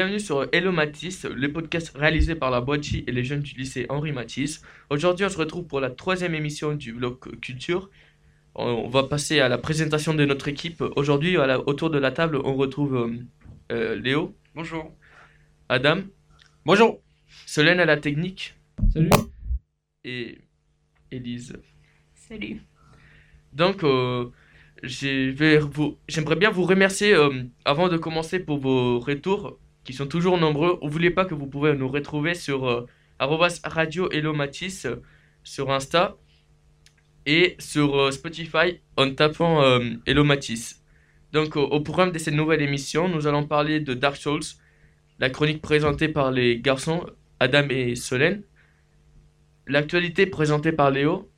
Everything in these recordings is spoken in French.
Bienvenue sur Hello Matisse, le podcast réalisé par la Boîtier et les jeunes du lycée Henri Matisse. Aujourd'hui, on se retrouve pour la troisième émission du blog culture. On va passer à la présentation de notre équipe. Aujourd'hui, autour de la table, on retrouve euh, euh, Léo. Bonjour. Adam. Bonjour. Solène à la technique. Salut. Et Élise. Salut. Donc, euh, j'aimerais bien vous remercier avant de commencer pour vos retours qui sont toujours nombreux. N'oubliez pas que vous pouvez nous retrouver sur euh, radio Hello Matisse euh, sur Insta et sur euh, Spotify en tapant Hello Matisse. Donc au programme de cette nouvelle émission, nous allons parler de Dark Souls, la chronique présentée par les garçons Adam et Solène, l'actualité présentée par Léo.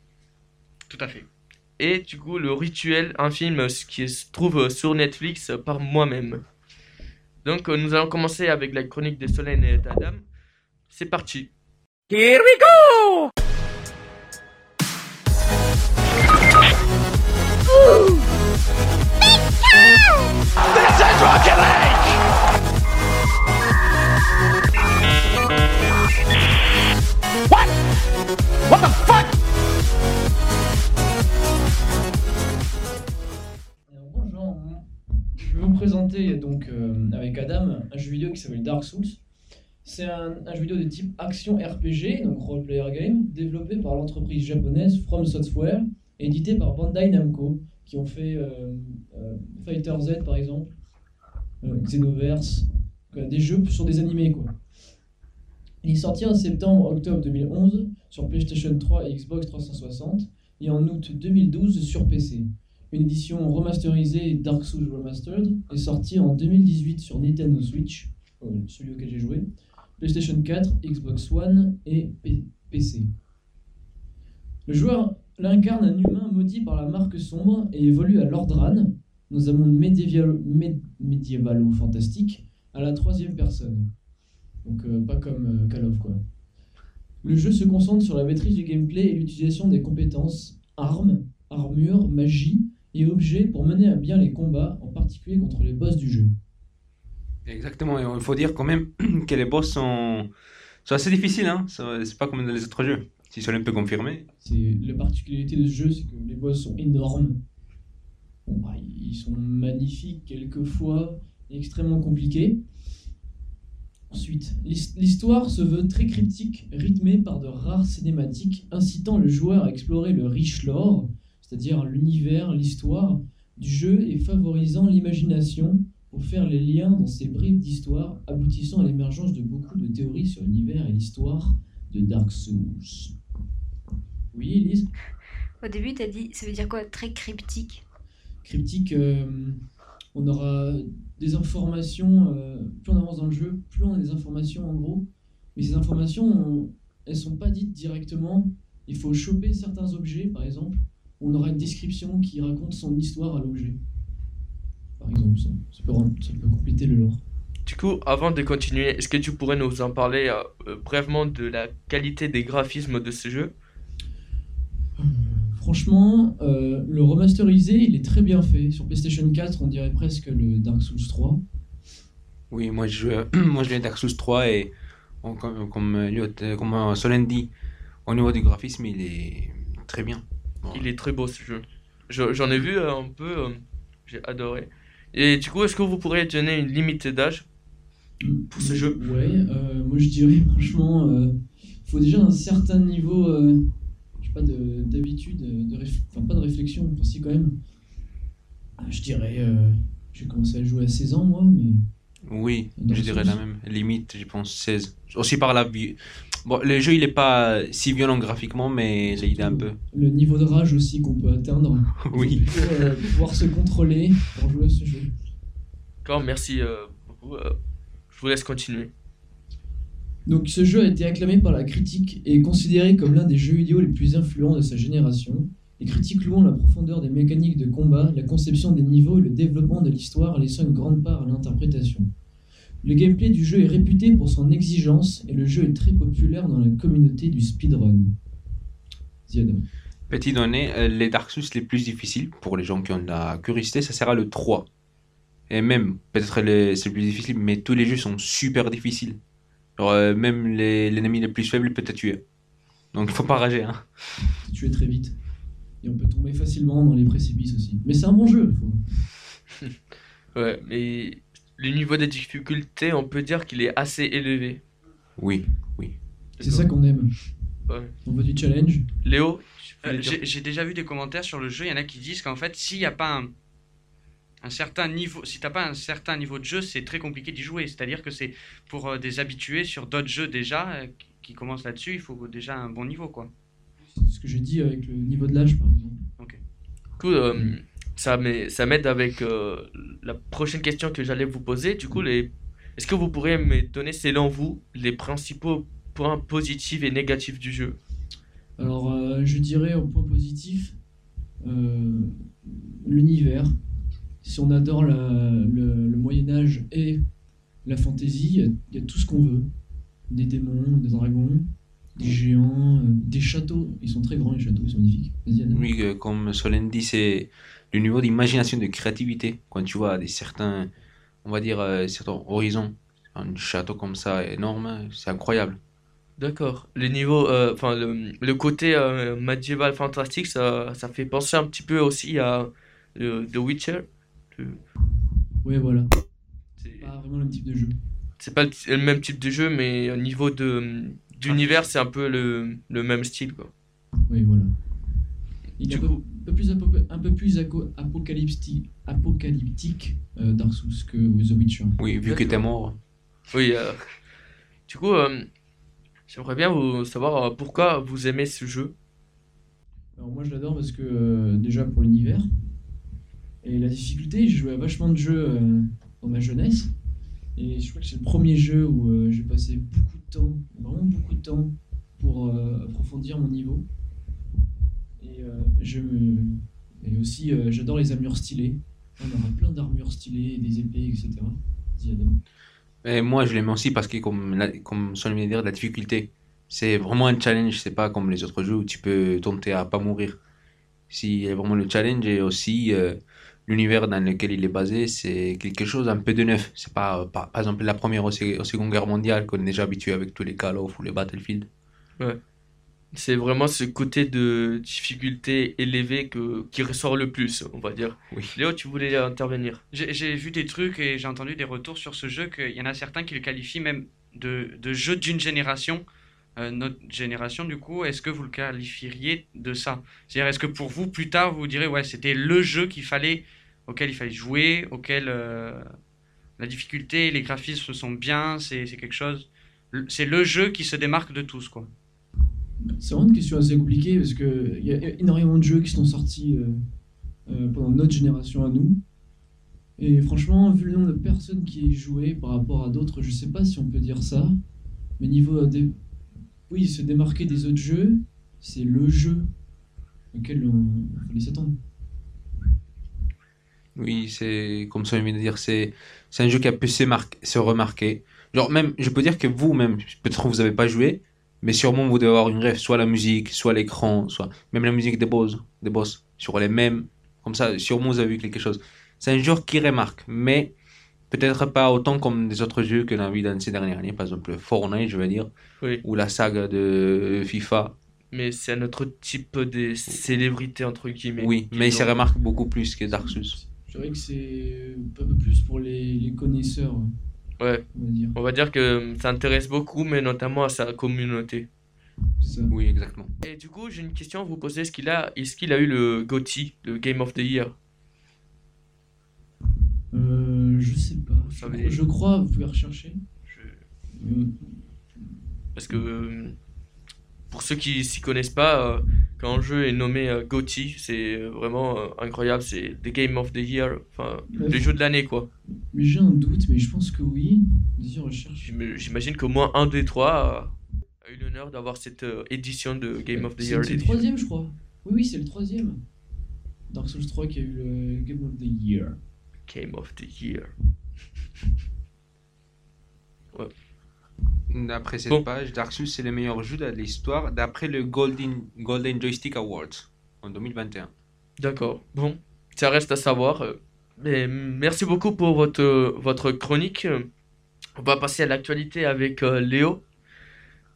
Tout à fait. Et du coup, le rituel, un film qui se trouve sur Netflix par moi-même. Donc, euh, nous allons commencer avec la chronique de Solène et d'Adam. C'est parti. Here we go! This is Rocket League! What? What the fuck? Je vais vous présenter donc euh, avec Adam un jeu vidéo qui s'appelle Dark Souls. C'est un, jeu vidéo de type action RPG, donc role player game, développé par l'entreprise japonaise From Software et édité par Bandai Namco, qui ont fait euh, euh, Fighter Z par exemple, Xenoverse, des jeux sur des animés quoi. Il est sorti en septembre-octobre 2011 sur PlayStation 3 et Xbox 360 et en août 2012 sur PC. Une édition remasterisée Dark Souls Remastered est sortie en 2018 sur Nintendo Switch, euh, celui auquel j'ai joué, PlayStation 4, Xbox One et PC. Le joueur l'incarne un humain maudit par la marque sombre et évolue à Lordran, dans un monde médiéval, ou fantastique, à la troisième personne. Donc euh, pas comme euh, Call of quoi. Le jeu se concentre sur la maîtrise du gameplay et l'utilisation des compétences armes, armure, magie et objets pour mener à bien les combats, en particulier contre les boss du jeu. Exactement, et il faut dire quand même que les boss sont, sont assez difficiles, hein c'est pas comme dans les autres jeux, si Solène peut confirmer. La particularité de ce jeu, c'est que les boss sont énormes. Bon, bah, ils sont magnifiques quelquefois, extrêmement compliqués. Ensuite, l'histoire se veut très cryptique, rythmée par de rares cinématiques incitant le joueur à explorer le riche lore c'est-à-dire l'univers, l'histoire du jeu et favorisant l'imagination pour faire les liens dans ces bribes d'histoire, aboutissant à l'émergence de beaucoup de théories sur l'univers et l'histoire de Dark Souls. Oui, Elise? Au début, tu as dit, ça veut dire quoi? Très cryptique? Cryptique, euh, on aura des informations, euh, plus on avance dans le jeu, plus on a des informations en gros, mais ces informations, elles sont pas dites directement. Il faut choper certains objets, par exemple, on aura une description qui raconte son histoire à l'objet. Par exemple, ça, peut, compléter le lore. Du coup, avant de continuer, est-ce que tu pourrais nous en parler euh, euh, brièvement de la qualité des graphismes de ce jeu? Euh, Franchement, le remasterisé, il est très bien fait. Sur PlayStation 4, on dirait presque le Dark Souls 3. Oui, moi je, moi je Dark Souls 3 et comme, comme, comme Solène dit, au niveau du graphisme, il est très bien. Il est très beau ce jeu. J'en ai vu euh, un peu, euh, j'ai adoré. Et du coup, est-ce que vous pourriez donner une limite d'âge pour ce jeu? Ouais, euh, moi je dirais franchement, il faut déjà un certain niveau, je sais pas, d'habitude, de, enfin pas de réflexion, enfin si quand même. Je dirais, j'ai commencé à jouer à 16 ans moi, mais. Oui, je dirais la même limite, je pense 16. Aussi par la vie Bon, le jeu, il n'est pas si violent graphiquement, mais il est un peu. Le niveau de rage aussi qu'on peut atteindre. oui. Pour euh, pouvoir se contrôler pour jouer à ce jeu. D'accord, merci euh, beaucoup. Euh, je vous laisse continuer. Donc, ce jeu a été acclamé par la critique et est considéré comme l'un des jeux vidéo les plus influents de sa génération. Les critiques louant la profondeur des mécaniques de combat, la conception des niveaux et le développement de l'histoire, laissant une grande part à l'interprétation. Le gameplay du jeu est réputé pour son exigence et le jeu est très populaire dans la communauté du speedrun. Petit donné, euh, les Dark Souls les plus difficiles pour les gens qui ont de la curiosité, ça sera le 3. Et même, peut-être c'est le plus difficile, mais tous les jeux sont super difficiles. Euh, même les- l'ennemi le plus faible peut te tuer. Donc il faut pas rager. Hein. Tu es très vite. Et on peut tomber facilement dans les précipices aussi. Mais c'est un bon jeu. faut- Ouais, mais le niveau de difficulté, on peut dire qu'il est assez élevé. Oui. C'est ça qu'on aime. Ouais. On veut du challenge. Léo, Euh, J'ai déjà vu des commentaires sur le jeu, il y en a qui disent qu'en fait, s'il n'y a pas un, un certain niveau, si t'as pas un certain niveau de jeu, c'est très compliqué d'y jouer. C'est-à-dire que c'est pour euh, des habitués sur d'autres jeux déjà euh, qui, commencent là-dessus, il faut déjà un bon niveau, quoi. C'est ce que j'ai dit avec le niveau de l'âge, par exemple. Coup, euh, ça m'aide ça m'aide avec euh, la prochaine question que j'allais vous poser. Du coup, les... est-ce que vous pourriez me donner, selon vous, les principaux points positifs et négatifs du jeu? Alors, euh, je dirais au point positif, euh, l'univers. Si on adore la- le, le Moyen-Âge et la fantasy, il y a- il y, a tout ce qu'on veut. Des démons, des dragons, des géants, euh, des châteaux. Ils sont très grands, les châteaux, ils sont magnifiques. Oui, euh, comme Solène dit, c'est le niveau d'imagination, de créativité. Quand tu vois des certains, on va dire, euh, certains horizons, un château comme ça énorme, c'est incroyable. D'accord. Le niveau, euh, enfin, le, le côté euh, médiéval fantastique, ça, ça fait penser un petit peu aussi à euh, The Witcher. Le- Ouais, voilà. C'est Pas vraiment le même type de jeu. c'est pas le, le même type de jeu, mais au niveau de, d'univers, c'est un peu le, le même style, quoi. Oui, voilà. Du coup- peu plus, un peu plus apocalyptique, apocalyptique euh, Dark Souls que The Witcher. Oui, vu que t'es mort. Oui, euh, du coup, euh, j'aimerais bien vous savoir euh, pourquoi vous aimez ce jeu? Alors moi je l'adore parce que déjà pour l'univers et la difficulté, j'ai joué à vachement de jeux dans ma jeunesse et je crois que c'est le premier jeu où j'ai passé beaucoup de temps, vraiment beaucoup de temps pour approfondir mon niveau. Et, euh, je me... et aussi euh, j'adore les armures stylées. On aura plein d'armures stylées, des épées, etc. Et moi, je l'aime aussi parce que, comme, la- comme de dire, la difficulté, c'est vraiment un challenge. C'est pas comme les autres jeux où tu peux tenter à pas mourir. Si y a vraiment le challenge et aussi euh, l'univers dans lequel il est basé, c'est quelque chose un peu de neuf. C'est pas, euh, par, par exemple, la première ou ou seconde guerre mondiale qu'on est déjà habitué avec tous les Call of ou les Battlefield. C'est vraiment ce côté de difficulté élevée que, qui ressort le plus, on va dire. Oui. Léo, tu voulais intervenir. J'ai j'ai vu des trucs et j'ai entendu des retours sur ce jeu qu'il y en a certains qui le qualifient même de, de jeu d'une génération. Euh, notre génération, du coup, est-ce que vous le qualifieriez de ça? C'est-à-dire, est-ce que pour vous, plus tard, vous direz, ouais, c'était le jeu qu'il fallait, auquel il fallait jouer, auquel euh, la difficulté, les graphismes sont bien, c'est c'est quelque chose. C'est le jeu qui se démarque de tous, quoi. C'est vraiment une question assez compliquée parce qu'il y a énormément de jeux qui sont sortis euh, euh, pendant notre génération à nous. Et franchement, vu le nombre de personnes qui y jouaient par rapport à d'autres, je sais pas si on peut dire ça. Mais niveau euh. Oui, se démarquer des autres jeux, c'est le jeu auquel on fallait s'attendre. Oui, c'est comme ça, vient de dire, c'est un jeu qui a pu se, se remarquer. Genre, même, je peux dire que vous, même, peut-être que vous n'avez pas joué, mais sûrement vous devez avoir une rêve, soit la musique, soit l'écran, soit même la musique des boss, des boss, sur les mêmes. Comme ça, sûrement vous avez vu quelque chose. C'est un jeu qui remarque, mais peut-être pas autant comme des autres jeux que l'on a vu dans ces dernières années, par exemple Fortnite, je vais dire, Oui. ou la saga de FIFA. Mais c'est un autre type de célébrité, entre guillemets. Oui, mais il se remarque beaucoup plus que Dark Souls. Je dirais que c'est un peu plus pour les, les connaisseurs, Ouais, on va dire. on va dire que ça intéresse beaucoup, mais notamment à sa communauté. C'est ça. Oui, exactement. Et du coup, j'ai une question à vous poser. Est-ce qu'il a, est-ce qu'il a eu le GOTY, le Game of the Year? Euh, je sais pas. Je, savez- je crois, vous pouvez rechercher. Je- Euh, Parce que euh, pour ceux qui s'y connaissent pas, euh, quand un jeu est nommé euh, GOTY, c'est euh, vraiment incroyable. C'est The Game of the Year, enfin, Ouais. le jeu de l'année, quoi. Mais j'ai un doute, mais je pense que oui. J'imagine qu'au moins un des trois a eu l'honneur d'avoir cette édition de Game of the Year. c'est le troisième, je crois. Oui, oui, c'est le troisième. Dark Souls 3 qui a eu le Game of the Year. Game of the Year. D'après cette Bon. page, Dark Souls c'est le meilleur jeu de l'histoire d'après le Golden, Golden Joystick Awards en 2021. D'accord. Bon, ça reste à savoir. Mais merci beaucoup pour votre, votre chronique. On va passer à l'actualité avec euh, Léo.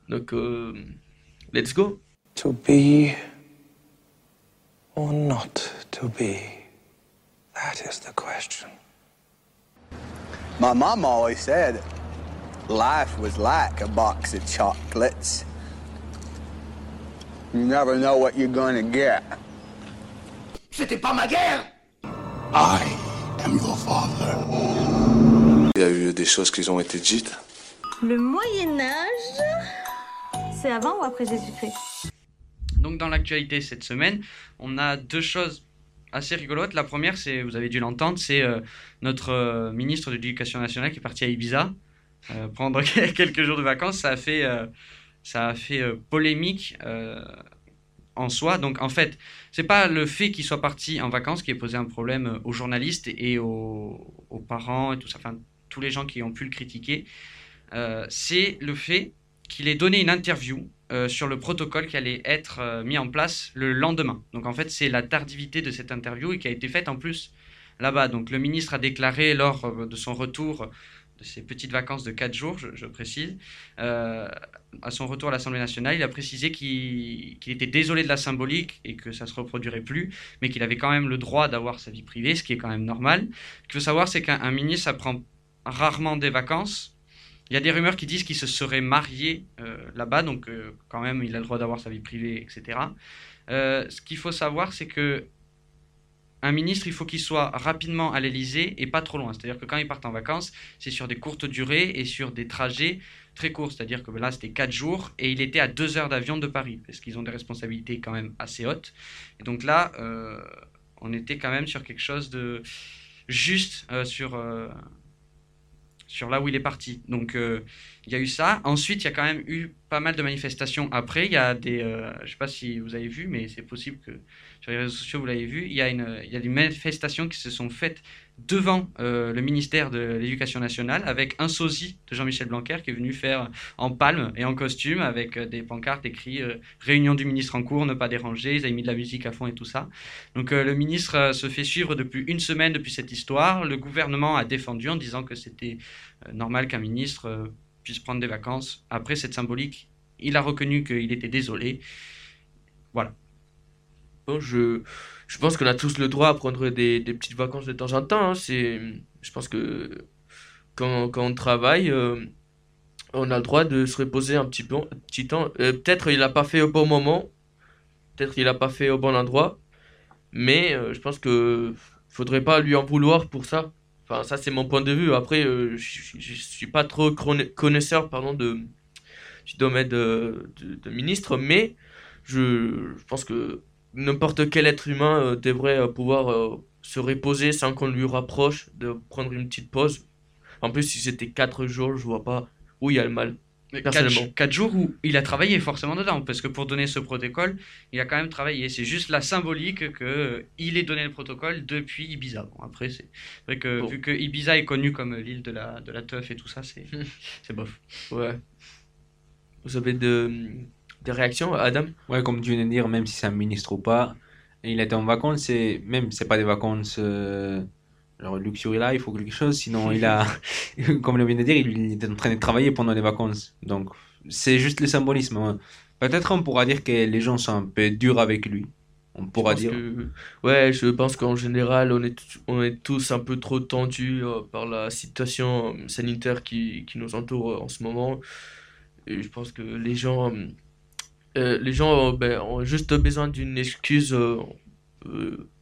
Donc, euh, let's go. To be or not to be? That is the question. My mom always said life was like a box of chocolates. You never know what you're gonna get. I am your father. Il y a eu des choses qui ont été dites. Le Moyen Âge, c'est avant ou après Jésus-Christ? Donc dans l'actualité cette semaine, on a deux choses assez rigolotes. La première, c'est, vous avez dû l'entendre, c'est euh, notre euh, ministre de l'Éducation nationale qui est parti à Ibiza euh, prendre quelques jours de vacances. Ça a fait, euh, ça a fait euh, polémique euh, en soi. Donc en fait, c'est pas le fait qu'il soit parti en vacances qui a posé un problème euh, aux journalistes et aux, parents et tout ça, enfin tous les gens qui ont pu le critiquer. Euh, c'est le fait qu'il ait donné une interview euh, sur le protocole qui allait être euh, mis en place le lendemain. Donc en fait, c'est la tardivité de cette interview et qui a été faite en plus là-bas. Donc le ministre a déclaré lors euh, de son retour de ses petites vacances de 4 jours, je, précise, euh, à son retour à l'Assemblée nationale, il a précisé qu'il était désolé de la symbolique et que ça ne se reproduirait plus, mais qu'il avait quand même le droit d'avoir sa vie privée, ce qui est quand même normal. Ce qu'il faut savoir, c'est qu'un un ministre, ça prend rarement des vacances. Il y a des rumeurs qui disent qu'il se serait marié euh, là-bas, donc euh, quand même, il a le droit d'avoir sa vie privée, etc. Ce qu'il faut savoir, c'est que un ministre, il faut qu'il soit rapidement à l'Elysée et pas trop loin. C'est-à-dire que quand il part en vacances, c'est sur des courtes durées et sur des trajets très courts. C'est-à-dire que là, c'était 4 jours et il était à 2 heures d'avion de Paris, parce qu'ils ont des responsabilités quand même assez hautes. Et donc là, euh, on était quand même sur quelque chose de juste euh, sur, euh, sur là où il est parti. Donc il y a eu ça. Ensuite, il y a quand même eu pas mal de manifestations après. Il y a des, euh, je sais pas si vous avez vu, mais c'est possible que sur les réseaux sociaux vous l'avez vu. Il y a une, il y a des manifestations qui se sont faites devant euh, le ministère de l'Éducation nationale avec un sosie de Jean-Michel Blanquer qui est venu faire en palme et en costume avec euh, des pancartes écrites euh, réunion du ministre en cours, ne pas déranger. Ils avaient mis de la musique à fond et tout ça. Donc le ministre se fait suivre depuis une semaine depuis cette histoire. Le gouvernement a défendu en disant que c'était normal qu'un ministre puisse prendre des vacances. Après cette symbolique, il a reconnu qu'il était désolé. Bon, je, je pense qu'on a tous le droit à prendre des, petites vacances de temps en temps. hein. C'est, je pense que quand, quand on travaille, euh, on a le droit de se reposer un petit peu, un petit temps. Euh, peut-être il l'a pas fait au bon moment, peut-être il l'a pas fait au bon endroit, mais euh, je pense que faudrait pas lui en vouloir pour ça. Enfin, ça c'est mon point de vue. Après, euh, je, je suis pas trop connaisseur, pardon, de, du domaine de, de, de ministre, mais je, je pense que n'importe quel être humain euh, devrait euh, pouvoir euh, se reposer sans qu'on lui rapproche de prendre une petite pause. En plus, si c'était 4 jours, je vois pas où il y a le mal. Personnellement. 4, quatre jours où il a travaillé forcément dedans, parce que pour donner ce protocole, il a quand même travaillé. C'est juste la symbolique que euh, il ait donné le protocole depuis Ibiza. Bon, après, c'est vrai que Bon. vu que Ibiza est connu comme l'île de la, de la teuf et tout ça, c'est c'est bof. Ouais. Vous avez de, des réactions, Adam? Ouais, comme tu viens de dire, même si c'est un ministre ou pas, et il était en vacances, c'est même c'est pas des vacances euh, genre luxury life ou quelque chose, sinon il a, comme il vient de dire, il était en train de travailler pendant les vacances. Donc c'est juste le symbolisme. hein. Peut-être on pourra dire que les gens sont un peu durs avec lui. On pourra dire. que- ouais, je pense qu'en général, on est, on est tous un peu trop tendus euh, par la situation euh, sanitaire qui, qui nous entoure euh, en ce moment. Et je pense que les gens, euh, les gens ben, ont juste besoin d'une excuse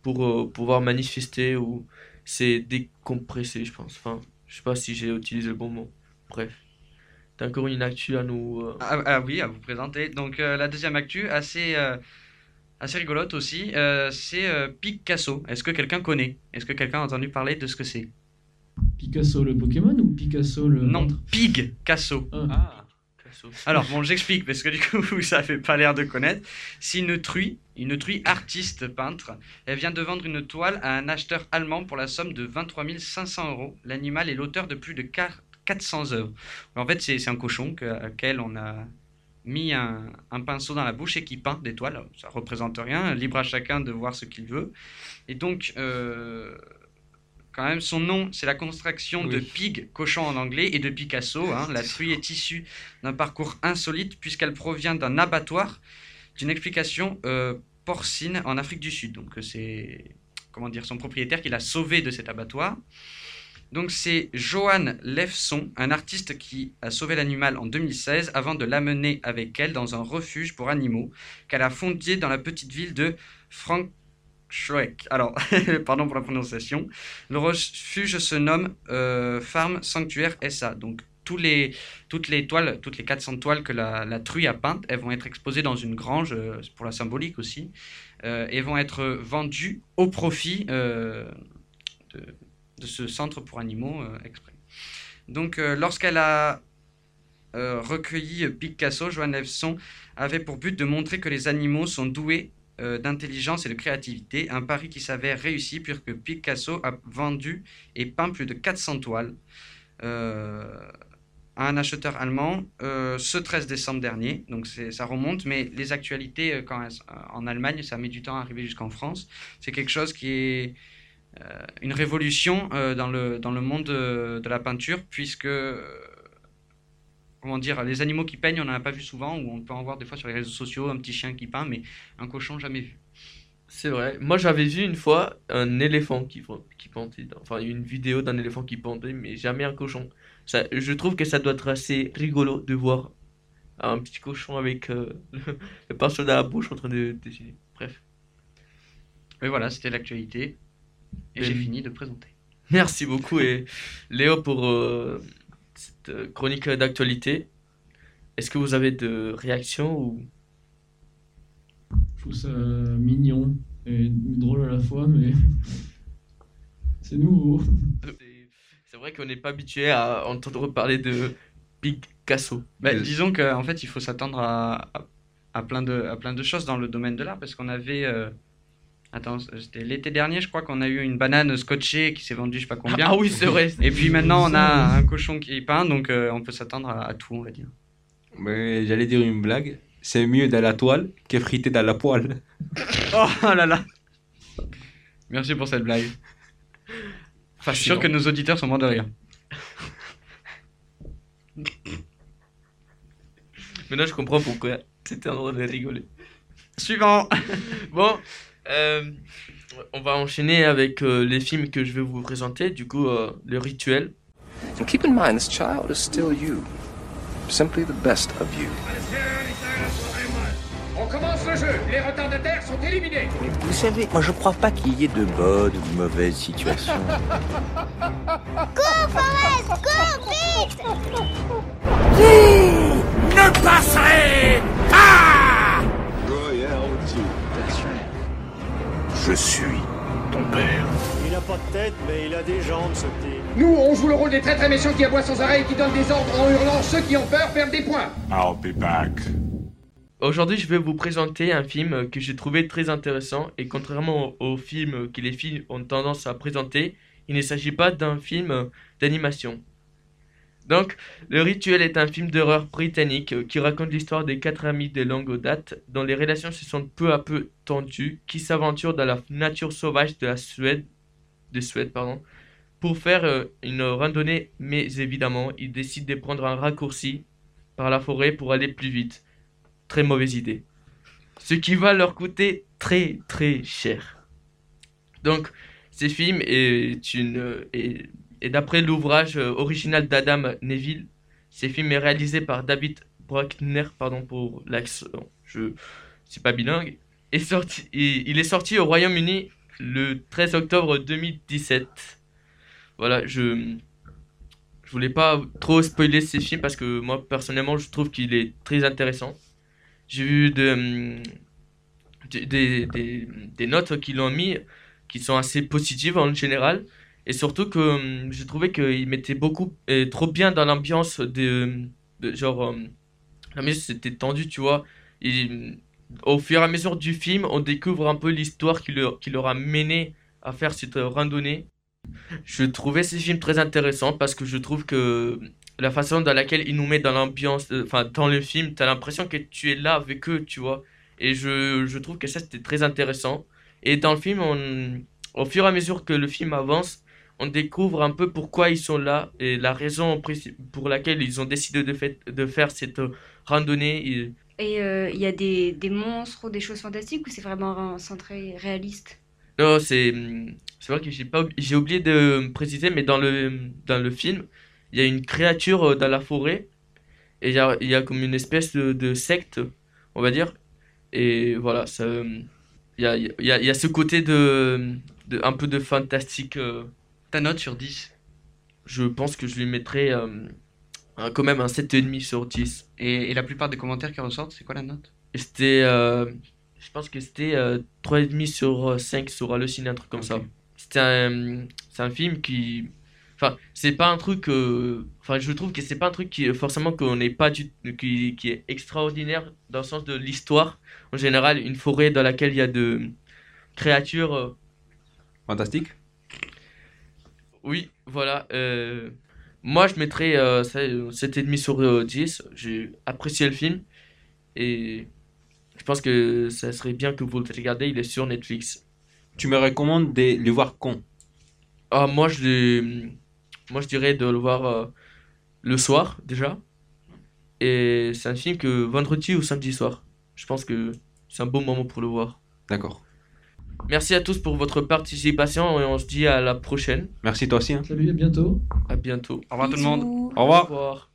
pour pouvoir manifester ou c'est décompresser, je pense. Enfin, je sais pas si j'ai utilisé le bon mot. Bref. T'as encore une actu à nous. euh, Ah, ah oui, à vous présenter. Donc euh, la deuxième actu, assez, euh, assez rigolote aussi, euh, c'est euh, Picasso. Est-ce que quelqu'un connaît? Est-ce que quelqu'un a entendu parler de ce que c'est? Picasso le Pokémon ou Picasso le. Non, Pig Casso. Ah. Alors, bon, j'explique, parce que du coup, vous n'avez pas l'air de connaître. C'est une truie, une truie artiste peintre. Elle vient de vendre une toile à un acheteur allemand pour la somme de 23 500 euros. L'animal est l'auteur de plus de 4 400 œuvres. En fait, c'est un cochon que- à lequel on a mis un, un pinceau dans la bouche et qui peint des toiles. Ça représente rien, libre à chacun de voir ce qu'il veut. Et donc, euh, quand même. Son nom, c'est la contraction de pig, cochon en anglais, et de Picasso. hein. La truie est issue d'un parcours insolite puisqu'elle provient d'un abattoir, d'une explication euh, porcine en Afrique du Sud. Donc euh, c'est comment dire son propriétaire qui l'a sauvé de cet abattoir. Donc c'est Johan Lefson, un artiste qui a sauvé l'animal en 2016 avant de l'amener avec elle dans un refuge pour animaux qu'elle a fondé dans la petite ville de Frankschweig. Alors, pardon pour la prononciation. Le refuge se nomme euh, Farm Sanctuaire SA. Donc tous les, toutes les toiles, toutes les 400 toiles que la, truie a peintes, elles vont être exposées dans une grange, euh, pour la symbolique aussi, euh, et vont être vendues au profit de, ce centre pour animaux exprès. Donc lorsqu'elle a recueilli Picasso, Joanne Lefson avait pour but de montrer que les animaux sont doués euh, d'intelligence et de créativité, un pari qui s'avère réussi puisque Picasso a vendu et peint plus de 400 toiles euh, à un acheteur allemand euh, ce 13 décembre dernier. Donc ça remonte, mais les actualités en Allemagne, ça met du temps à arriver jusqu'en France. C'est quelque chose qui est une révolution dans, le, dans le monde de, la peinture, puisque, comment dire, les animaux qui peignent, on n'en a pas vu souvent, ou on peut en voir des fois sur les réseaux sociaux, un petit chien qui peint, mais un cochon, jamais vu. C'est vrai. Moi, j'avais vu une fois un éléphant qui, qui pendait. Enfin, une vidéo d'un éléphant qui pendait, mais jamais un cochon. Ça, je trouve que ça doit être assez rigolo de voir un petit cochon avec euh, le, le pinceau dans la bouche en train de dessiner. Bref. Mais voilà, c'était l'actualité, et Et- j'ai fini de présenter. Merci beaucoup, et Léo, pour euh, cette euh, chronique d'actualité. Est-ce que vous avez de réactions ou... Je trouve ça mignon et drôle à la fois, mais c'est nouveau. C'est- vrai qu'on n'est pas habitué à entendre parler de Picasso. Euh, disons qu'en fait, il faut s'attendre à, à, à plein de, à plein de choses dans le domaine de l'art, parce qu'on avait... euh, Attends, c'était l'été dernier, je crois qu'on a eu une banane scotchée qui s'est vendue je sais pas combien. Ah oui, c'est vrai. Et puis maintenant, on a un cochon qui est peint, donc euh, on peut s'attendre à, à tout, on va dire. Mais j'allais dire une blague. C'est mieux dans la toile que frité dans la poêle. Oh là là Merci pour cette blague. Enfin, je suis sûr que nos auditeurs sont morts de rire. Maintenant, je comprends pourquoi c'était en train de rigoler. Suivant Bon, euh, on va enchaîner avec euh, les films que je vais vous présenter. Du coup, euh, le rituel. And keep in mind, this child is still you. Simply the best of you. On commence le jeu. Les retardataires sont éliminés. Vous savez, moi je crois pas qu'il y ait de bonnes ou de mauvaises situations. Cours, Forrest Cours, vite Ne passerez Je suis ton père. Il a pas de tête, mais il a des jambes, ce petit. Nous, on joue le rôle des très très méchants qui aboient sans arrêt et qui donnent des ordres en hurlant. Ceux qui ont peur perdent des points. I'll be back. Aujourd'hui, je vais vous présenter un film que j'ai trouvé très intéressant. Et contrairement aux films que les films ont tendance à présenter, il ne s'agit pas d'un film d'animation. Donc, Le Rituel est un film d'horreur britannique qui raconte l'histoire des quatre amis de longue date dont les relations se sont peu à peu tendues, qui s'aventurent dans la nature sauvage de la Suède, de Suède pardon, pour faire euh, une randonnée, mais évidemment, ils décident de prendre un raccourci par la forêt pour aller plus vite. Très mauvaise idée. Ce qui va leur coûter très très cher. Donc, ce film est, une, euh, est d'après l'ouvrage euh, original d'Adam Neville. Ce film est réalisé par David Bruckner, pardon pour l'accent, je suis pas bilingue. Est sorti, il est sorti au Royaume-Uni le 13 octobre 2017. Voilà, je je voulais pas trop spoiler ces films parce que moi personnellement je trouve qu'il est très intéressant. J'ai vu de, hum, des, des, des- notes qui l'ont mis qui sont assez positives en général et surtout que hum, j'ai trouvé qu'il mettait beaucoup et trop bien dans l'ambiance de, genre hum, la musique c'était tendu tu vois et hum, au fur et à mesure du film on découvre un peu l'histoire qui leur, qui leur a mené à faire cette randonnée je trouvais ces films très intéressants parce que je trouve que la façon dans laquelle ils nous mettent dans l'ambiance, euh, enfin dans le film, t'as l'impression que tu es là avec eux, tu vois. Et je, je trouve que ça c'était très intéressant. Et dans le film, on, au fur et à mesure que le film avance, on découvre un peu pourquoi ils sont là et la raison pour laquelle ils ont décidé de, fait- de faire cette euh, randonnée. Et- euh, il y a des, des monstres ou des choses fantastiques ou c'est vraiment centré réaliste? Non, c'est c'est vrai que j'ai oublié- j'ai oublié de préciser, mais dans le dans le film, il y a une créature euh, dans la forêt et il y a, y a comme une espèce de, de secte, on va dire. Et voilà, hum, il y a, y a, y a ce côté de, de un peu de fantastique. euh, Ta note sur 10 je pense que je lui mettrais euh, un- quand même un 7,5 sur 10. et, et la plupart des commentaires qui ressortent, c'est quoi la note? C'était, euh, je pense que c'était euh, 3,5 sur euh, 5 sur Allociné, un truc comme ça. C'était un, c'est un film qui, enfin, c'est pas un truc, euh, enfin, je trouve que c'est pas un truc qui, forcément, qu'on n'est pas du, qui, qui est extraordinaire dans le sens de l'histoire. En général, une forêt dans laquelle il y a de créatures. euh, Fantastique. Oui, voilà. euh, moi, je mettrais euh, ça, euh, 7,5 sur euh, 10. J'ai apprécié le film. Et je pense que ça serait bien que vous le regardiez. Il est sur Netflix. Tu me recommandes de les voir quand? Ah, moi, je, l'ai- moi, je dirais de le voir euh, le soir, déjà. Et c'est un film que vendredi ou samedi soir. Je pense que c'est un bon moment pour le voir. D'accord. Merci à tous pour votre participation et on se dit à la prochaine. Merci toi aussi. hein. Salut, à bientôt. À bientôt. Au revoir tout le monde. Au revoir. Au revoir.